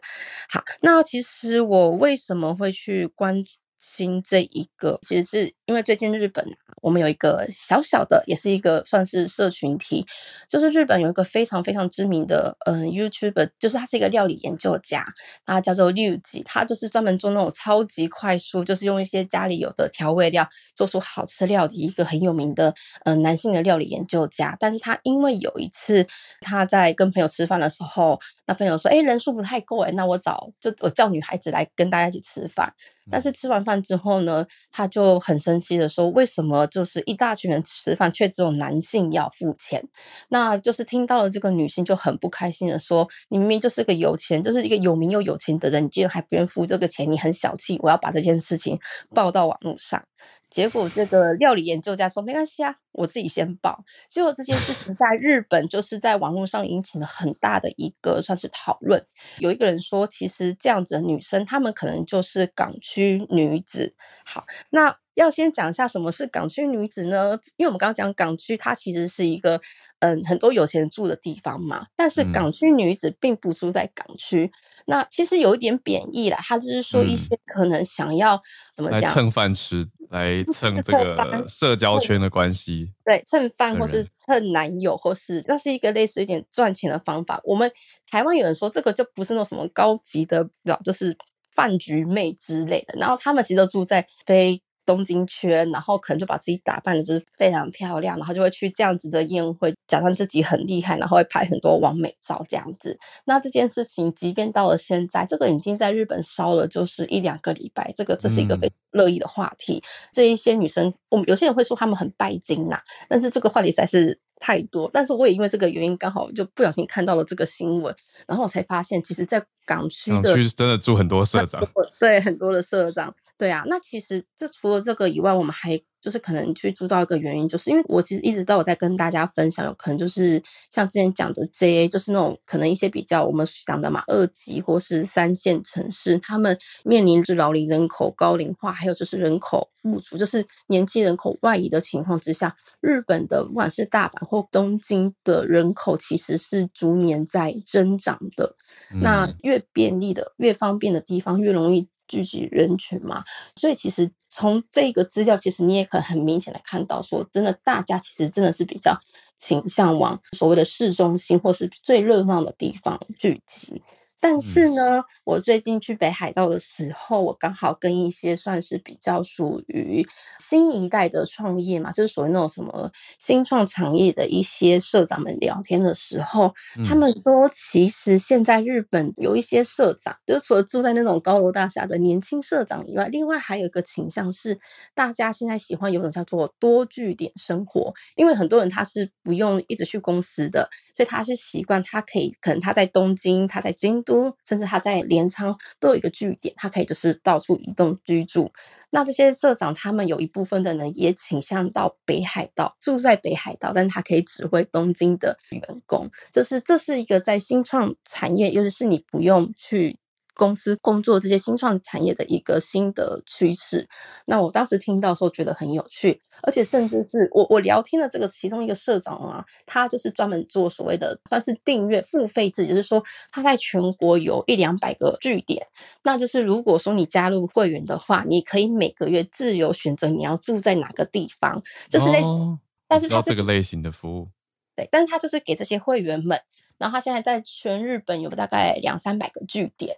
好，那其实我为什么会去关？新这一个其实是因为最近日本我们有一个小小的，也是一个算是社群体，就是日本有一个非常非常知名的嗯 YouTuber，就是他是一个料理研究家，他叫做六吉，他就是专门做那种超级快速，就是用一些家里有的调味料做出好吃料理，一个很有名的嗯男性的料理研究家。但是他因为有一次他在跟朋友吃饭的时候，那朋友说，哎，人数不太够哎，那我找就我叫女孩子来跟大家一起吃饭。但是吃完饭之后呢，他就很生气的说：“为什么就是一大群人吃饭，却只有男性要付钱？”那就是听到了这个女性就很不开心的说：“你明明就是个有钱，就是一个有名又有钱的人，你居然还不愿付这个钱，你很小气！我要把这件事情报到网络上。”结果这个料理研究家说没关系啊，我自己先报。结果这件事情在日本就是在网络上引起了很大的一个算是讨论。有一个人说，其实这样子的女生，她们可能就是港区女子。好，那要先讲一下什么是港区女子呢？因为我们刚刚讲港区，它其实是一个。嗯，很多有钱人住的地方嘛，但是港区女子并不住在港区。嗯、那其实有一点贬义啦，他就是说一些可能想要、嗯、怎么讲，蹭饭吃，来蹭这个社交圈的关系，对，蹭饭或是蹭男友，或是那是一个类似一点赚钱的方法。我们台湾有人说这个就不是那种什么高级的，就是饭局妹之类的，然后他们其实都住在非。东京圈，然后可能就把自己打扮的就是非常漂亮，然后就会去这样子的宴会，假装自己很厉害，然后会拍很多完美照这样子。那这件事情，即便到了现在，这个已经在日本烧了就是一两个礼拜，这个这是一个非常热议的话题。嗯、这一些女生，我们有些人会说她们很拜金呐，但是这个话题实在是。太多，但是我也因为这个原因，刚好就不小心看到了这个新闻，然后我才发现，其实，在港区的港区真的住很多社长，对，很多的社长，对啊。那其实这除了这个以外，我们还。就是可能去知道一个原因，就是因为我其实一直都有在跟大家分享，有可能就是像之前讲的 JA，就是那种可能一些比较我们讲的嘛，二级或是三线城市，他们面临着老龄人口高龄化，还有就是人口不足，就是年轻人口外移的情况之下，日本的不管是大阪或东京的人口其实是逐年在增长的。嗯、那越越便利的、越方便的地方，越容易。聚集人群嘛，所以其实从这个资料，其实你也可很明显的看到，说真的，大家其实真的是比较倾向往所谓的市中心或是最热闹的地方聚集。但是呢，我最近去北海道的时候，我刚好跟一些算是比较属于新一代的创业嘛，就是属于那种什么新创产业的一些社长们聊天的时候，他们说，其实现在日本有一些社长，就是除了住在那种高楼大厦的年轻社长以外，另外还有一个倾向是，大家现在喜欢有种叫做多据点生活，因为很多人他是不用一直去公司的，所以他是习惯他可以可能他在东京，他在京都。甚至他在镰仓都有一个据点，他可以就是到处移动居住。那这些社长他们有一部分的呢也倾向到北海道，住在北海道，但他可以指挥东京的员工。就是这是一个在新创产业，尤其是你不用去。公司工作这些新创产业的一个新的趋势，那我当时听到的时候觉得很有趣，而且甚至是我我聊天的这个其中一个社长啊，他就是专门做所谓的算是订阅付费制，就是说他在全国有一两百个据点，那就是如果说你加入会员的话，你可以每个月自由选择你要住在哪个地方，就是类似，哦、但是他是这个类型的服务，对，但是他就是给这些会员们。然后他现在在全日本有大概两三百个据点，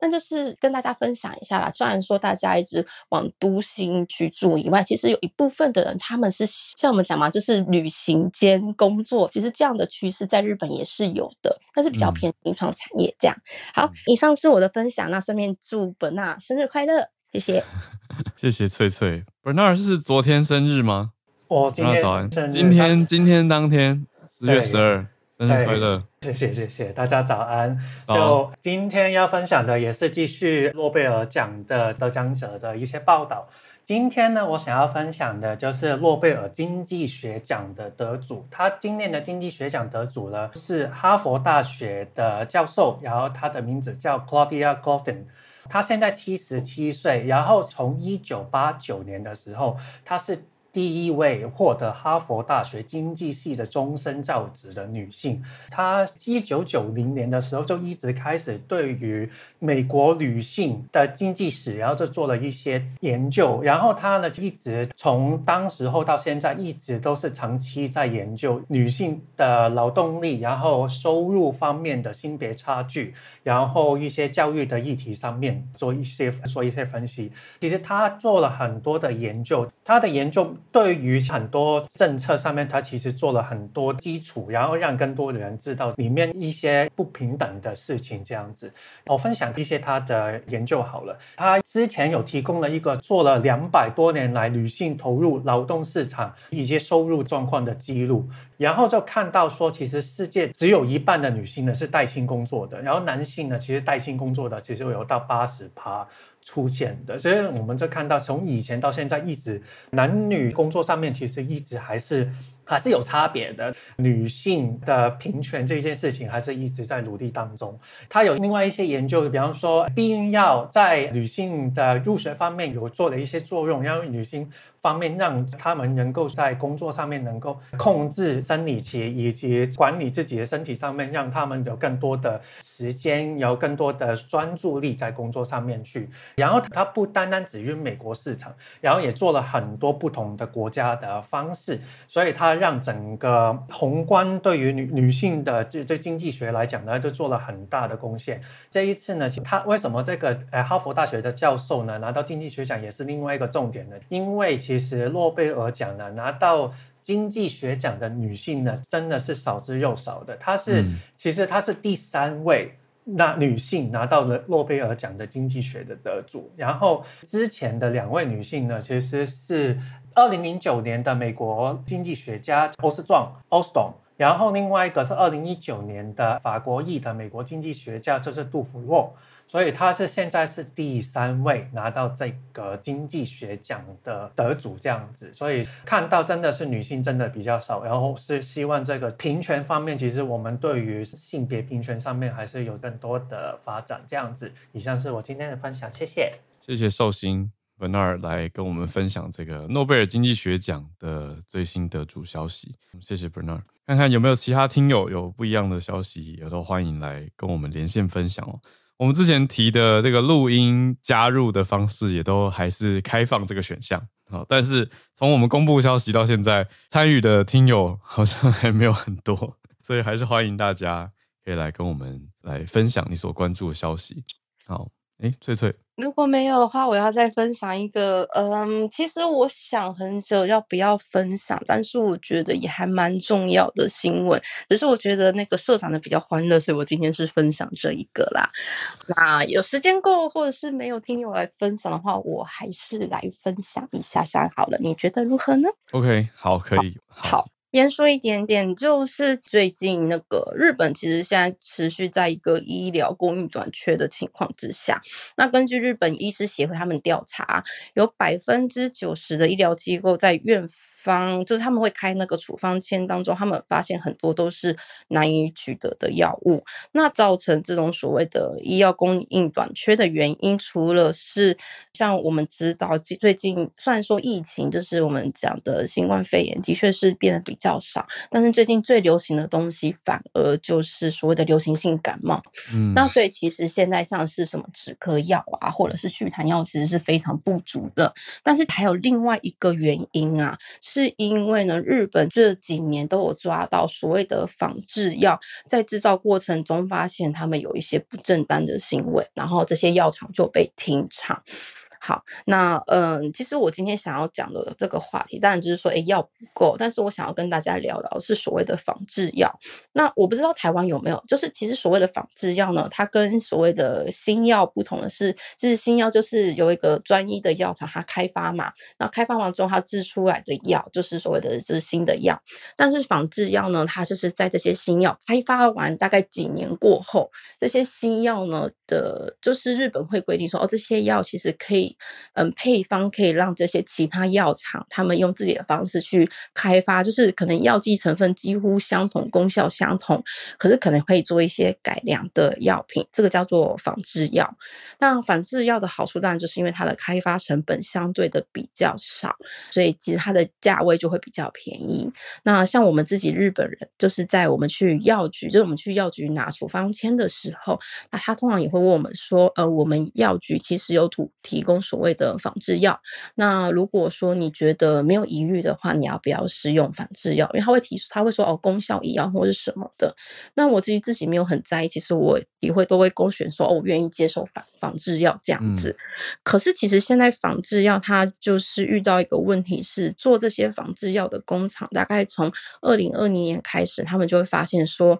那就是跟大家分享一下啦。虽然说大家一直往都心去住以外，其实有一部分的人他们是像我们讲嘛，就是旅行兼工作，其实这样的趋势在日本也是有的，但是比较偏新创产业这样。嗯、好，以上是我的分享，那顺便祝 Bernard 生日快乐，谢谢。<laughs> 谢谢翠翠，Bernard 是昨天生日吗？哦，今天早安，今天今天当天十月十二。生日快乐！谢谢谢谢大家早安。就今天要分享的也是继续诺贝尔奖的得奖者的一些报道。今天呢，我想要分享的就是诺贝尔经济学奖的得主。他今年的经济学奖得主呢是哈佛大学的教授，然后他的名字叫 Claudia Goldin。他现在七十七岁，然后从一九八九年的时候，他是。第一位获得哈佛大学经济系的终身教职的女性，她一九九零年的时候就一直开始对于美国女性的经济史，然后就做了一些研究。然后她呢，一直从当时候到现在，一直都是长期在研究女性的劳动力，然后收入方面的性别差距，然后一些教育的议题上面做一些做一些分析。其实她做了很多的研究，她的研究。对于很多政策上面，他其实做了很多基础，然后让更多的人知道里面一些不平等的事情。这样子，我分享一些他的研究好了。他之前有提供了一个做了两百多年来女性投入劳动市场一些收入状况的记录，然后就看到说，其实世界只有一半的女性呢是带薪工作的，然后男性呢其实带薪工作的其实有到八十趴。出现的。所以我们就看到，从以前到现在，一直男女工作上面其实一直还是。还是有差别的，女性的平权这件事情还是一直在努力当中。他有另外一些研究，比方说避孕药在女性的入学方面有做了一些作用，让女性方面让他们能够在工作上面能够控制生理期以及管理自己的身体上面，让他们有更多的时间，有更多的专注力在工作上面去。然后他不单单只用美国市场，然后也做了很多不同的国家的方式，所以他。让整个宏观对于女女性的这这经济学来讲呢，就做了很大的贡献。这一次呢，他为什么这个呃哈佛大学的教授呢拿到经济学奖也是另外一个重点呢？因为其实诺贝尔奖呢拿到经济学奖的女性呢真的是少之又少的。她是、嗯、其实她是第三位那女性拿到了诺贝尔奖的经济学的得主。然后之前的两位女性呢，其实是。二零零九年的美国经济学家欧斯壮 （Ostrom），然后另外一个是二零一九年的法国裔的美国经济学家，就是杜芙若，所以他是现在是第三位拿到这个经济学奖的得主，这样子。所以看到真的是女性真的比较少，然后是希望这个平权方面，其实我们对于性别平权上面还是有更多的发展，这样子。以上是我今天的分享，谢谢，谢谢寿星。Bernard 来跟我们分享这个诺贝尔经济学奖的最新得主消息，谢谢 Bernard。看看有没有其他听友有不一样的消息，也都欢迎来跟我们连线分享哦。我们之前提的这个录音加入的方式，也都还是开放这个选项啊。但是从我们公布消息到现在，参与的听友好像还没有很多，所以还是欢迎大家可以来跟我们来分享你所关注的消息。好。哎，翠翠，如果没有的话，我要再分享一个。嗯，其实我想很久要不要分享，但是我觉得也还蛮重要的新闻。只是我觉得那个社长的比较欢乐，所以我今天是分享这一个啦。那有时间够，或者是没有听友来分享的话，我还是来分享一下下好了。你觉得如何呢？OK，好，可以，好。好先说一点点，就是最近那个日本其实现在持续在一个医疗供应短缺的情况之下。那根据日本医师协会他们调查，有百分之九十的医疗机构在院方就是他们会开那个处方签当中，他们发现很多都是难以取得的药物。那造成这种所谓的医药供应短缺的原因，除了是像我们知道最近虽然说疫情就是我们讲的新冠肺炎的确是变得比较少，但是最近最流行的东西反而就是所谓的流行性感冒。嗯，那所以其实现在像是什么止咳药啊，或者是祛痰药，其实是非常不足的。但是还有另外一个原因啊。是因为呢，日本这几年都有抓到所谓的仿制药，在制造过程中发现他们有一些不正当的行为，然后这些药厂就被停产。好，那嗯，其实我今天想要讲的这个话题，当然就是说，诶，药不够，但是我想要跟大家聊聊是所谓的仿制药。那我不知道台湾有没有，就是其实所谓的仿制药呢，它跟所谓的新药不同的是，就是新药就是有一个专一的药厂它开发嘛，那开发完之后它制出来的药就是所谓的就是新的药，但是仿制药呢，它就是在这些新药开发完大概几年过后，这些新药呢的，就是日本会规定说，哦，这些药其实可以。嗯，配方可以让这些其他药厂他们用自己的方式去开发，就是可能药剂成分几乎相同，功效相同，可是可能可以做一些改良的药品，这个叫做仿制药。那仿制药的好处当然就是因为它的开发成本相对的比较少，所以其实它的价位就会比较便宜。那像我们自己日本人，就是在我们去药局，就是我们去药局拿处方签的时候，那他通常也会问我们说，呃，我们药局其实有土提供。所谓的仿制药，那如果说你觉得没有疑虑的话，你要不要使用仿制药？因为他会提出，他会说哦，功效一样或是什么的。那我自己自己没有很在意，其实我也会都会勾选说哦，我愿意接受仿仿制药这样子。嗯。可是其实现在仿制药它就是遇到一个问题是，做这些仿制药的工厂，大概从二零二零年开始，他们就会发现说。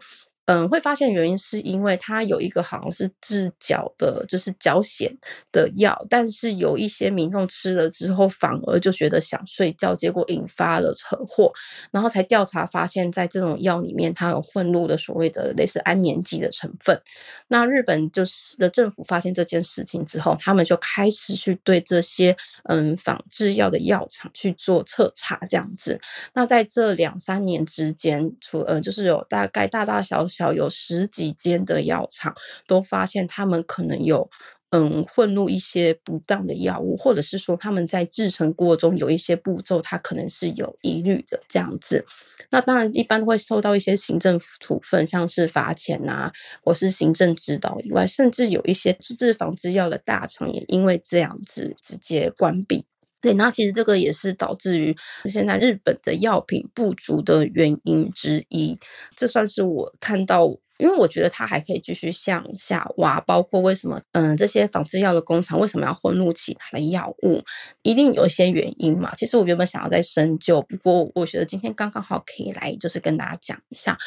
嗯，会发现原因是因为它有一个好像是治脚的，就是脚癣的药，但是有一些民众吃了之后反而就觉得想睡觉，结果引发了车祸，然后才调查发现，在这种药里面它有混入的所谓的类似安眠剂的成分。那日本就是的政府发现这件事情之后，他们就开始去对这些嗯仿制药的药厂去做彻查，这样子。那在这两三年之间，除呃就是有大概大大小小有十几间的药厂都发现他们可能有嗯混入一些不当的药物，或者是说他们在制成过程中有一些步骤，它可能是有疑虑的这样子。那当然一般会受到一些行政处分，像是罚钱啊，或是行政指导以外，甚至有一些制仿制药的大厂也因为这样子直接关闭。对，那其实这个也是导致于现在日本的药品不足的原因之一。这算是我看到。因为我觉得它还可以继续向下挖，包括为什么，嗯，这些仿制药的工厂为什么要混入其他的药物，一定有一些原因嘛。其实我原本想要再深究，不过我觉得今天刚刚好可以来，就是跟大家讲一下。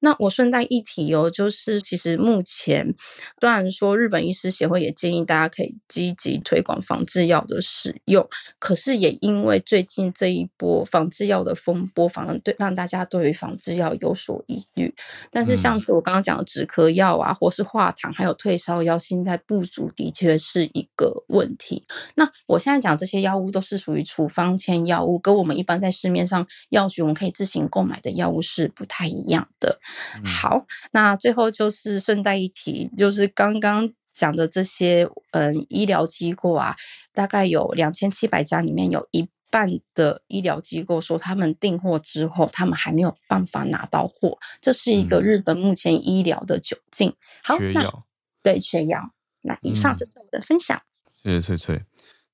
那我顺带一提哦，就是其实目前虽然说日本医师协会也建议大家可以积极推广仿制药的使用，可是也因为最近这一波仿制药的风波，反而对让大家对于仿制药有所疑虑。但是像是我刚刚。讲的止咳药啊，或是化痰，还有退烧药，现在不足的确是一个问题。那我现在讲这些药物都是属于处方签药物，跟我们一般在市面上药局我们可以自行购买的药物是不太一样的。嗯、好，那最后就是顺带一提，就是刚刚讲的这些嗯医疗机构啊，大概有两千七百家，里面有一。办的医疗机构说，他们订货之后，他们还没有办法拿到货，这是一个日本目前医疗的窘境。嗯、好，缺药，对，缺药。那以上就是我的分享。谢谢翠翠。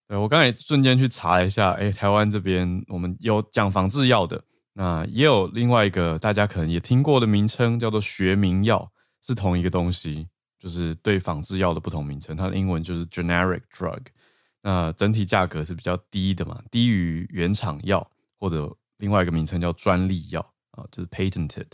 对，我刚才瞬间去查一下，哎，台湾这边我们有讲仿制药的，那也有另外一个大家可能也听过的名称，叫做学名药，是同一个东西，就是对仿制药的不同名称，它的英文就是 generic drug。那整体价格是比较低的嘛，低于原厂药或者另外一个名称叫专利药啊，就是 patented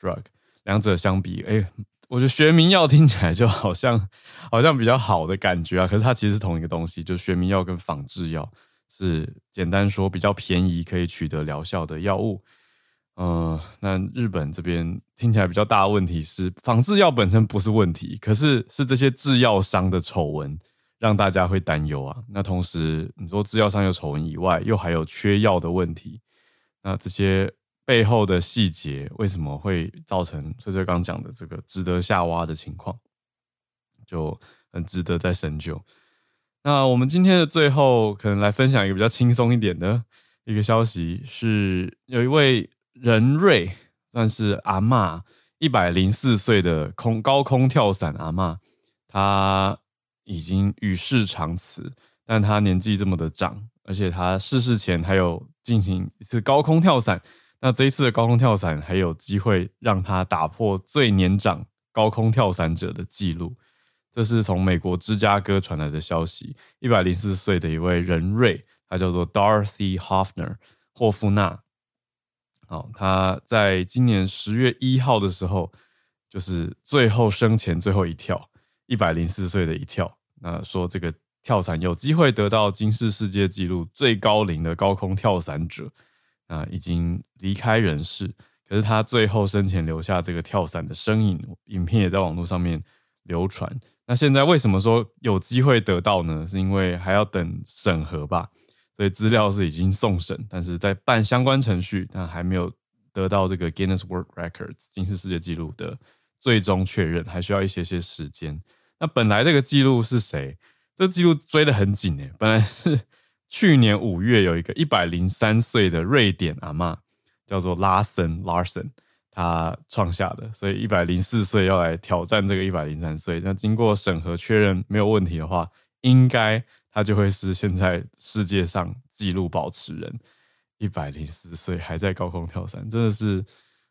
drug。两者相比，哎、我觉得学名药听起来就好像好像比较好的感觉啊，可是它其实是同一个东西，就学名药跟仿制药是简单说比较便宜可以取得疗效的药物。嗯、那日本这边听起来比较大的问题是仿制药本身不是问题，可是是这些制药商的丑闻。让大家会担忧啊。那同时，你说制药商有丑闻以外，又还有缺药的问题。那这些背后的细节，为什么会造成翠翠刚讲的这个值得下挖的情况，就很值得再深究。那我们今天的最后，可能来分享一个比较轻松一点的一个消息，是有一位人瑞，算是阿嬷，一百零四岁的空高空跳伞阿嬷，她。已经与世长辞，但他年纪这么的长，而且他逝世前还有进行一次高空跳伞。那这一次的高空跳伞还有机会让他打破最年长高空跳伞者的记录。这是从美国芝加哥传来的消息，一百零四岁的一位人瑞，他叫做 Dorothy Hoffner 霍夫纳。好，他在今年十月一号的时候，就是最后生前最后一跳，一百零四岁的一跳。那说这个跳伞有机会得到金氏世界纪录最高龄的高空跳伞者，啊，已经离开人世。可是他最后生前留下这个跳伞的身影，影片也在网络上面流传。那现在为什么说有机会得到呢？是因为还要等审核吧？所以资料是已经送审，但是在办相关程序，但还没有得到这个 Guinness World Records 金氏世界纪录的最终确认，还需要一些些时间。那本来这个记录是谁？这记录追得很紧诶，本来是 <laughs> 去年五月有一个一百零三岁的瑞典阿嬷，叫做拉森 （Larson），他创下的，所以一百零四岁要来挑战这个一百零三岁。那经过审核确认没有问题的话，应该他就会是现在世界上纪录保持人。一百零四岁还在高空跳伞，真的是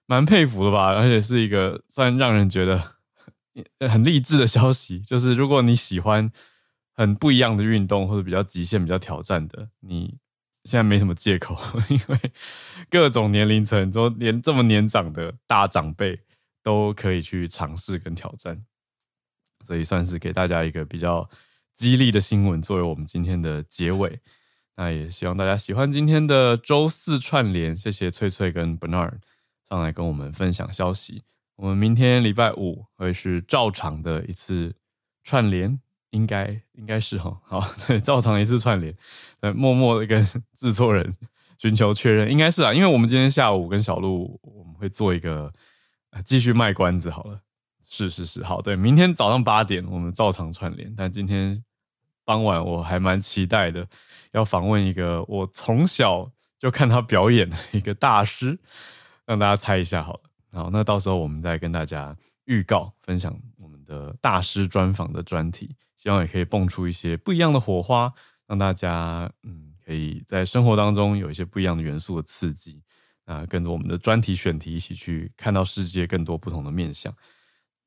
蛮佩服的吧？而且是一个算让人觉得。很励志的消息，就是如果你喜欢很不一样的运动，或者比较极限、比较挑战的，你现在没什么借口，<laughs> 因为各种年龄层都连这么年长的大长辈都可以去尝试跟挑战。所以算是给大家一个比较激励的新闻，作为我们今天的结尾。那也希望大家喜欢今天的周四串联，谢谢翠翠跟 Bernard 上来跟我们分享消息。我们明天礼拜五会是照常的一次串联，应该应该是哈，好，<laughs> 对，照常一次串联，呃，默默的跟 <laughs> 制作人寻求确认，应该是啊，因为我们今天下午跟小鹿我们会做一个继续卖关子好了，是是是，好，对，明天早上八点我们照常串联，但今天傍晚我还蛮期待的。要访问一个我从小就看他表演的一个大师，让大家猜一下好了。好，那到时候我们再跟大家预告分享我们的大师专访的专题，希望也可以蹦出一些不一样的火花，让大家嗯可以在生活当中有一些不一样的元素的刺激，啊，跟着我们的专题选题一起去看到世界更多不同的面向。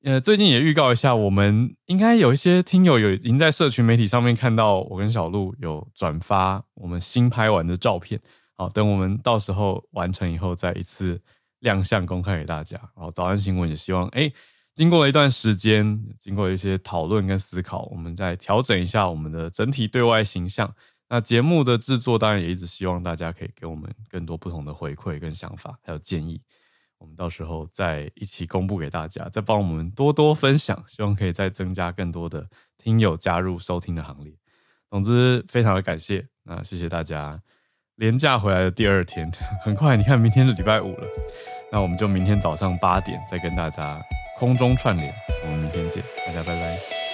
呃，最近也预告一下，我们应该有一些听友有已经在社群媒体上面看到我跟小鹿有转发我们新拍完的照片。好，等我们到时候完成以后，再一次亮相公开给大家。然后早安新闻也希望，哎，经过了一段时间，经过一些讨论跟思考，我们再调整一下我们的整体对外形象。那节目的制作当然也一直希望大家可以给我们更多不同的回馈跟想法，还有建议。我们到时候再一起公布给大家，再帮我们多多分享，希望可以再增加更多的听友加入收听的行列。总之，非常的感谢，那谢谢大家。连假回来的第二天，<laughs> 很快，你看，明天是礼拜五了，那我们就明天早上八点再跟大家空中串联，我们明天见，大家拜拜。